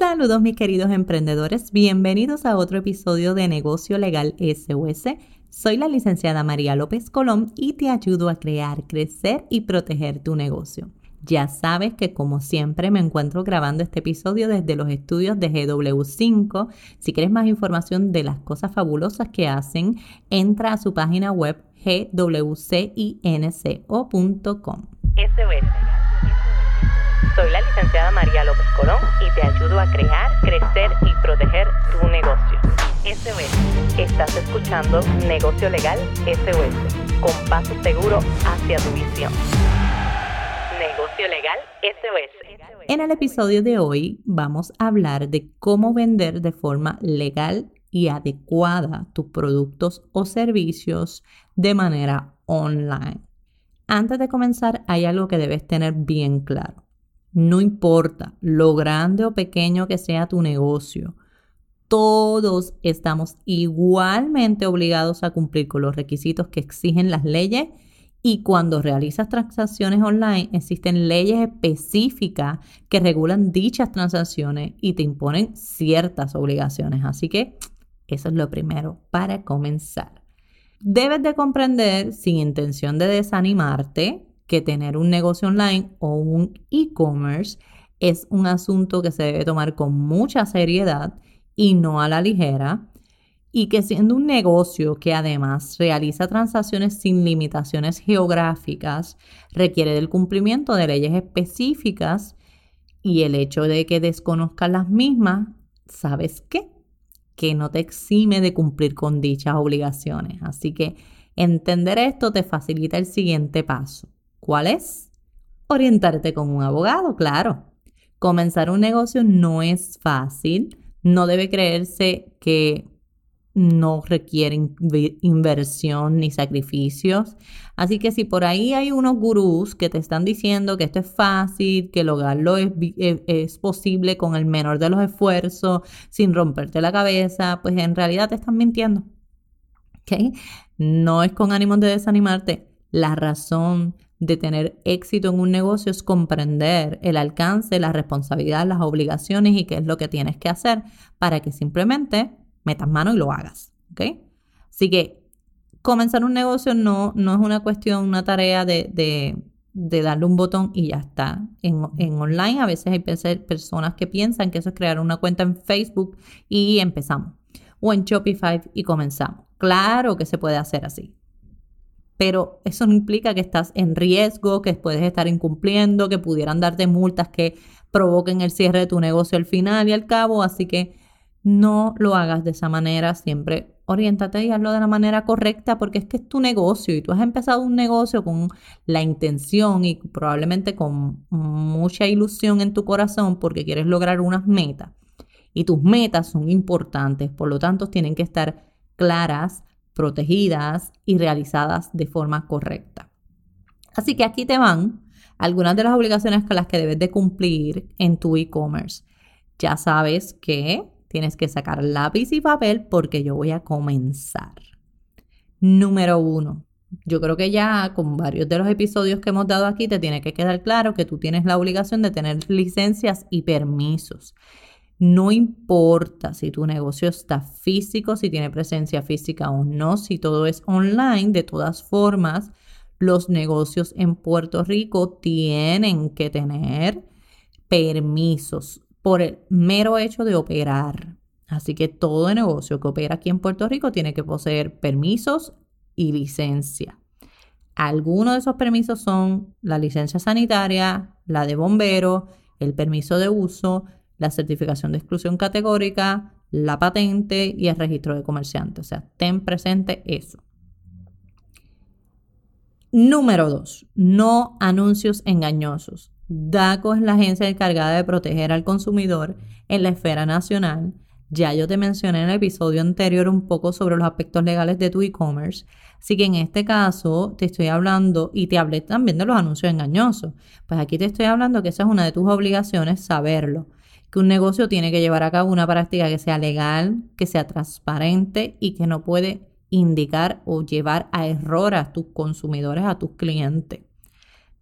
Saludos mis queridos emprendedores, bienvenidos a otro episodio de Negocio Legal SOS. Soy la licenciada María López Colón y te ayudo a crear, crecer y proteger tu negocio. Ya sabes que como siempre me encuentro grabando este episodio desde los estudios de GW5. Si quieres más información de las cosas fabulosas que hacen, entra a su página web gwcinco.com. Soy la licenciada María López Colón y te ayudo a crear, crecer y proteger tu negocio. SOS. Estás escuchando Negocio Legal SOS, con paso seguro hacia tu visión. Negocio Legal SOS. En el episodio de hoy vamos a hablar de cómo vender de forma legal y adecuada tus productos o servicios de manera online. Antes de comenzar, hay algo que debes tener bien claro. No importa lo grande o pequeño que sea tu negocio, todos estamos igualmente obligados a cumplir con los requisitos que exigen las leyes y cuando realizas transacciones online existen leyes específicas que regulan dichas transacciones y te imponen ciertas obligaciones. Así que eso es lo primero para comenzar. Debes de comprender, sin intención de desanimarte, que tener un negocio online o un e-commerce es un asunto que se debe tomar con mucha seriedad y no a la ligera, y que siendo un negocio que además realiza transacciones sin limitaciones geográficas, requiere del cumplimiento de leyes específicas y el hecho de que desconozcas las mismas, ¿sabes qué? Que no te exime de cumplir con dichas obligaciones. Así que entender esto te facilita el siguiente paso. ¿Cuál es? Orientarte con un abogado, claro. Comenzar un negocio no es fácil. No debe creerse que no requiere inversión ni sacrificios. Así que si por ahí hay unos gurús que te están diciendo que esto es fácil, que lograrlo es, es, es, posible con el menor de los esfuerzos, sin romperte la cabeza, pues en realidad te están mintiendo. ¿Okay? No es con ánimo de desanimarte. La razón de tener éxito en un negocio es comprender el alcance, la responsabilidad, las obligaciones y qué es lo que tienes que hacer para que simplemente metas mano y lo hagas. ¿Ok? Así que comenzar un negocio no, no es una cuestión, una tarea de, de, darle un botón y ya está. En, en, online a veces hay personas que piensan que eso es crear una cuenta en Facebook y empezamos. O en Shopify y comenzamos. Claro que se puede hacer así pero eso no implica que estás en riesgo, que puedes estar incumpliendo, que pudieran darte multas que provoquen el cierre de tu negocio al final y al cabo, así que no lo hagas de esa manera, siempre oriéntate y hazlo de la manera correcta porque es que es tu negocio y tú has empezado un negocio con la intención y probablemente con mucha ilusión en tu corazón porque quieres lograr unas metas. Y tus metas son importantes, por lo tanto tienen que estar claras, protegidas y realizadas de forma correcta. Así que aquí te van algunas de las obligaciones con las que debes de cumplir en tu e-commerce. Ya sabes que tienes que sacar lápiz y papel porque yo voy a comenzar. Número uno. Yo creo que ya con varios de los episodios que hemos dado aquí te tiene que quedar claro que tú tienes la obligación de tener licencias y permisos. No importa si tu negocio está físico, si tiene presencia física o no, si todo es online, de todas formas, los negocios en Puerto Rico tienen que tener permisos por el mero hecho de operar. Así que todo negocio que opera aquí en Puerto Rico tiene que poseer permisos y licencia. Algunos de esos permisos son la licencia sanitaria, la de bombero, el permiso de uso, la certificación de exclusión categórica, la patente y el registro de comerciante. O sea, ten presente eso. Número dos, no anuncios engañosos. DACO es la agencia encargada de proteger al consumidor en la esfera nacional. Ya yo te mencioné en el episodio anterior un poco sobre los aspectos legales de tu e-commerce. Así que en este caso te estoy hablando y te hablé también de los anuncios engañosos. Pues aquí te estoy hablando que esa es una de tus obligaciones, saberlo que un negocio tiene que llevar a cabo una práctica que sea legal, que sea transparente y que no puede indicar o llevar a error a tus consumidores, a tus clientes.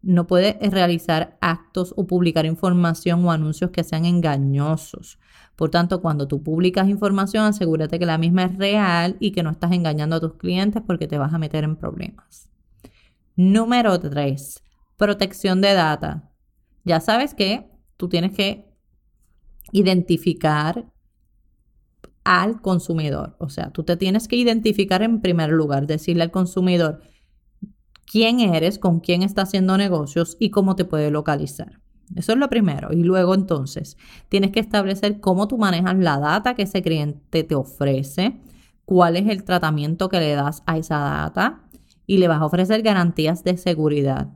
no puede realizar actos o publicar información o anuncios que sean engañosos. Por tanto, cuando tú publicas información, asegúrate que la misma es real y que no estás engañando a tus clientes porque te vas a meter en problemas. Número 3. Protección de data. Ya sabes que tú tienes que identificar al consumidor. O sea, tú te tienes que identificar en primer lugar, decirle al consumidor quién eres, con quién está haciendo negocios y cómo te puede localizar. Eso es lo primero. Y luego entonces tienes que establecer cómo tú manejas la data que ese cliente te ofrece, cuál es el tratamiento que le das a esa data y le vas a ofrecer garantías de seguridad.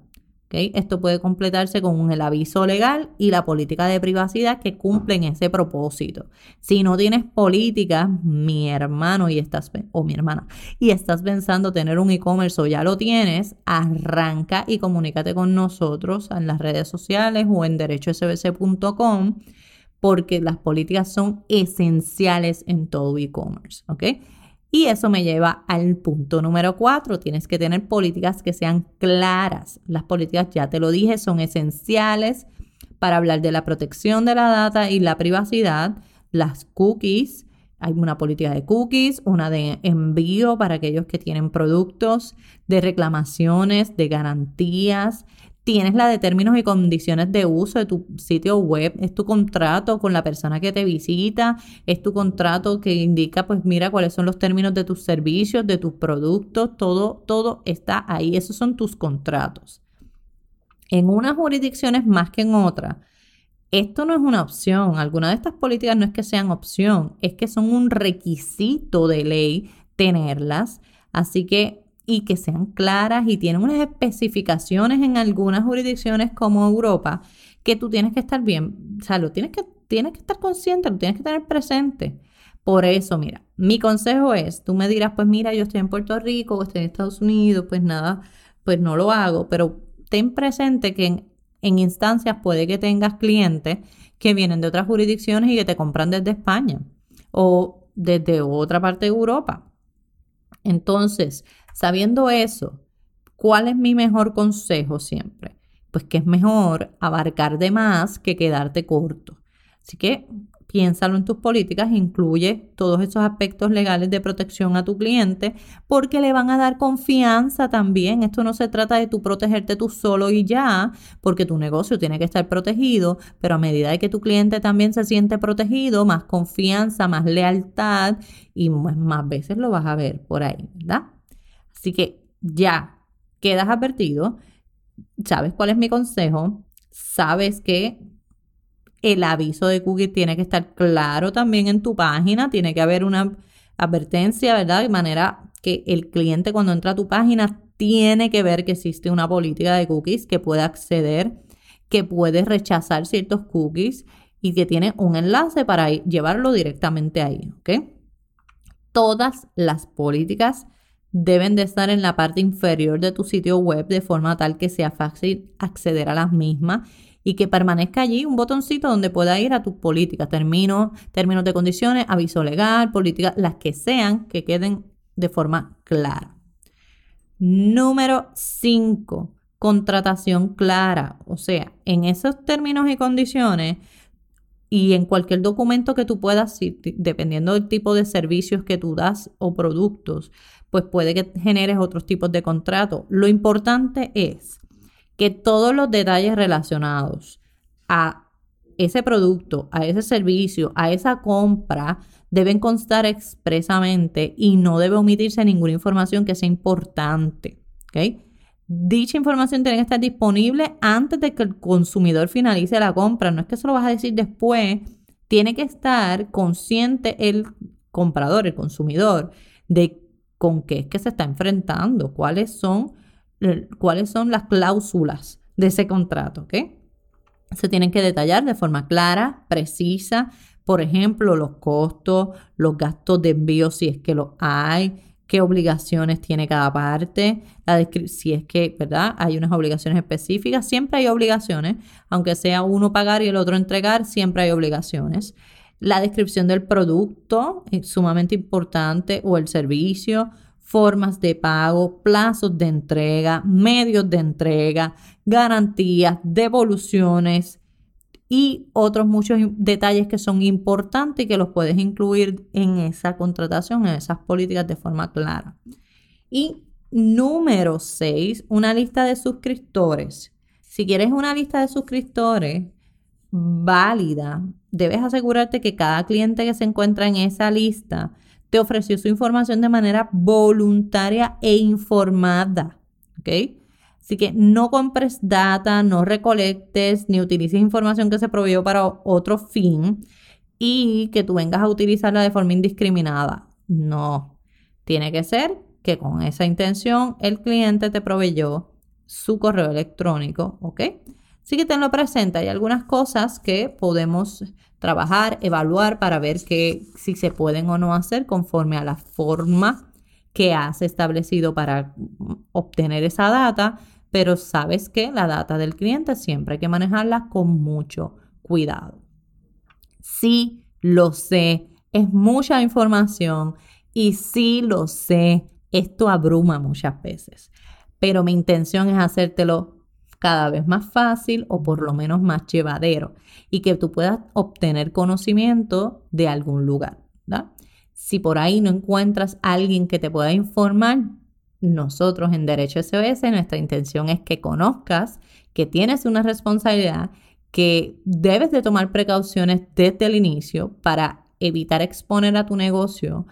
Esto puede completarse con el aviso legal y la política de privacidad que cumplen ese propósito. Si no tienes política, mi hermano y estás, o mi hermana, y estás pensando tener un e-commerce o ya lo tienes, arranca y comunícate con nosotros en las redes sociales o en derechosbc.com porque las políticas son esenciales en todo e-commerce, ¿ok? Y eso me lleva al punto número cuatro. Tienes que tener políticas que sean claras. Las políticas, ya te lo dije, son esenciales para hablar de la protección de la data y la privacidad. Las cookies, hay una política de cookies, una de envío para aquellos que tienen productos, de reclamaciones, de garantías, tienes la de términos y condiciones de uso de tu sitio web, es tu contrato con la persona que te visita, es tu contrato que indica, pues mira cuáles son los términos de tus servicios, de tus productos, todo, todo está ahí, esos son tus contratos. En unas jurisdicciones más que en otras, esto no es una opción, alguna de estas políticas no es que sean opción, es que son un requisito de ley tenerlas, así que y que sean claras y tienen unas especificaciones en algunas jurisdicciones como Europa que tú tienes que estar bien, o sea, lo tienes que, tienes que estar consciente, lo tienes que tener presente. Por eso, mira, mi consejo es, tú me dirás, pues mira, yo estoy en Puerto Rico o estoy en Estados Unidos, pues nada, pues no lo hago, pero ten presente que en, en instancias puede que tengas clientes que vienen de otras jurisdicciones y que te compran desde España o desde otra parte de Europa. Entonces, Sabiendo eso, ¿cuál es mi mejor consejo siempre? Pues que es mejor abarcar de más que quedarte corto. Así que piénsalo en tus políticas, incluye todos esos aspectos legales de protección a tu cliente porque le van a dar confianza también. Esto no se trata de tú protegerte tú solo y ya, porque tu negocio tiene que estar protegido, pero a medida que tu cliente también se siente protegido, más confianza, más lealtad y más veces lo vas a ver por ahí, ¿verdad? Así que ya quedas advertido, sabes cuál es mi consejo, sabes que el aviso de cookie tiene que estar claro también en tu página, tiene que haber una advertencia, ¿verdad? De manera que el cliente cuando entra a tu página tiene que ver que existe una política de cookies que puede acceder, que puede rechazar ciertos cookies y que tiene un enlace para llevarlo directamente ahí, ¿ok? Todas las políticas deben de estar en la parte inferior de tu sitio web de forma tal que sea fácil acceder a las mismas y que permanezca allí un botoncito donde pueda ir a tus políticas, términos, términos de condiciones, aviso legal, políticas, las que sean, que queden de forma clara. Número 5, contratación clara. O sea, en esos términos y condiciones y en cualquier documento que tú puedas, dependiendo del tipo de servicios que tú das o productos, pues puede que generes otros tipos de contrato. Lo importante es que todos los detalles relacionados a ese producto, a ese servicio, a esa compra, deben constar expresamente y no debe omitirse ninguna información que sea importante. Dicha información tiene que estar disponible antes de que el consumidor finalice la compra. No es que eso lo vas a decir después. Tiene que estar consciente el comprador, el consumidor, de con qué es que se está enfrentando, cuáles son, cuáles son las cláusulas de ese contrato. Se tienen que detallar de forma clara, precisa, por ejemplo, los costos, los gastos de envío si es que los hay, qué obligaciones tiene cada parte, si es que, ¿verdad? Hay unas obligaciones específicas, siempre hay obligaciones, aunque sea uno pagar y el otro entregar, siempre hay obligaciones la descripción del producto es sumamente importante o el servicio, formas de pago, plazos de entrega, medios de entrega, garantías, devoluciones y otros muchos detalles que son importantes y que los puedes incluir en esa contratación, en esas políticas de forma clara. Y número 6, una lista de suscriptores. Si quieres una lista de suscriptores válida, debes asegurarte que cada cliente que se encuentra en esa lista te ofreció su información de manera voluntaria e informada. ¿Ok? Así que no compres data, no recolectes ni utilices información que se proveyó para otro fin y que tú vengas a utilizarla de forma indiscriminada. No. Tiene que ser que con esa intención el cliente te proveyó su correo electrónico, ¿ok? Así que tenlo presente. Hay algunas cosas que podemos trabajar, evaluar para ver que, si se pueden o no hacer conforme a la forma que has establecido para obtener esa data, pero sabes que la data del cliente siempre hay que manejarla con mucho cuidado. Sí, lo sé, es mucha información y sí lo sé, esto abruma muchas veces, pero mi intención es hacértelo cada vez más fácil o por lo menos más llevadero y que tú puedas obtener conocimiento de algún lugar. Si por ahí no encuentras a alguien que te pueda informar, nosotros en Derecho SOS nuestra intención es que conozcas que tienes una responsabilidad, que debes de tomar precauciones desde el inicio para evitar exponer a tu negocio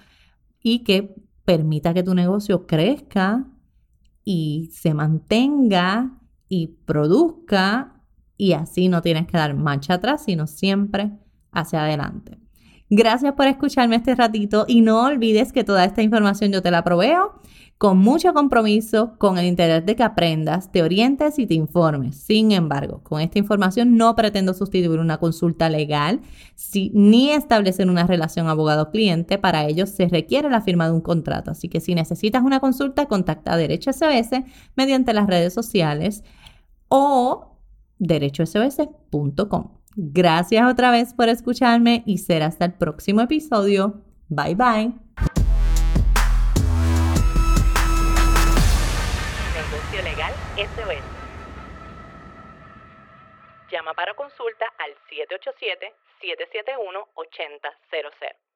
y que permita que tu negocio crezca y se mantenga y produzca y así no tienes que dar marcha atrás, sino siempre hacia adelante. Gracias por escucharme este ratito y no olvides que toda esta información yo te la proveo con mucho compromiso, con el interés de que aprendas, te orientes y te informes. Sin embargo, con esta información no pretendo sustituir una consulta legal ni establecer una relación abogado-cliente. Para ello se requiere la firma de un contrato. Así que si necesitas una consulta, contacta a Derecho SOS mediante las redes sociales o derechosos.com. Gracias otra vez por escucharme y será hasta el próximo episodio. Bye bye. Negocio Legal SOS. Llama para consulta al 787-771-8000.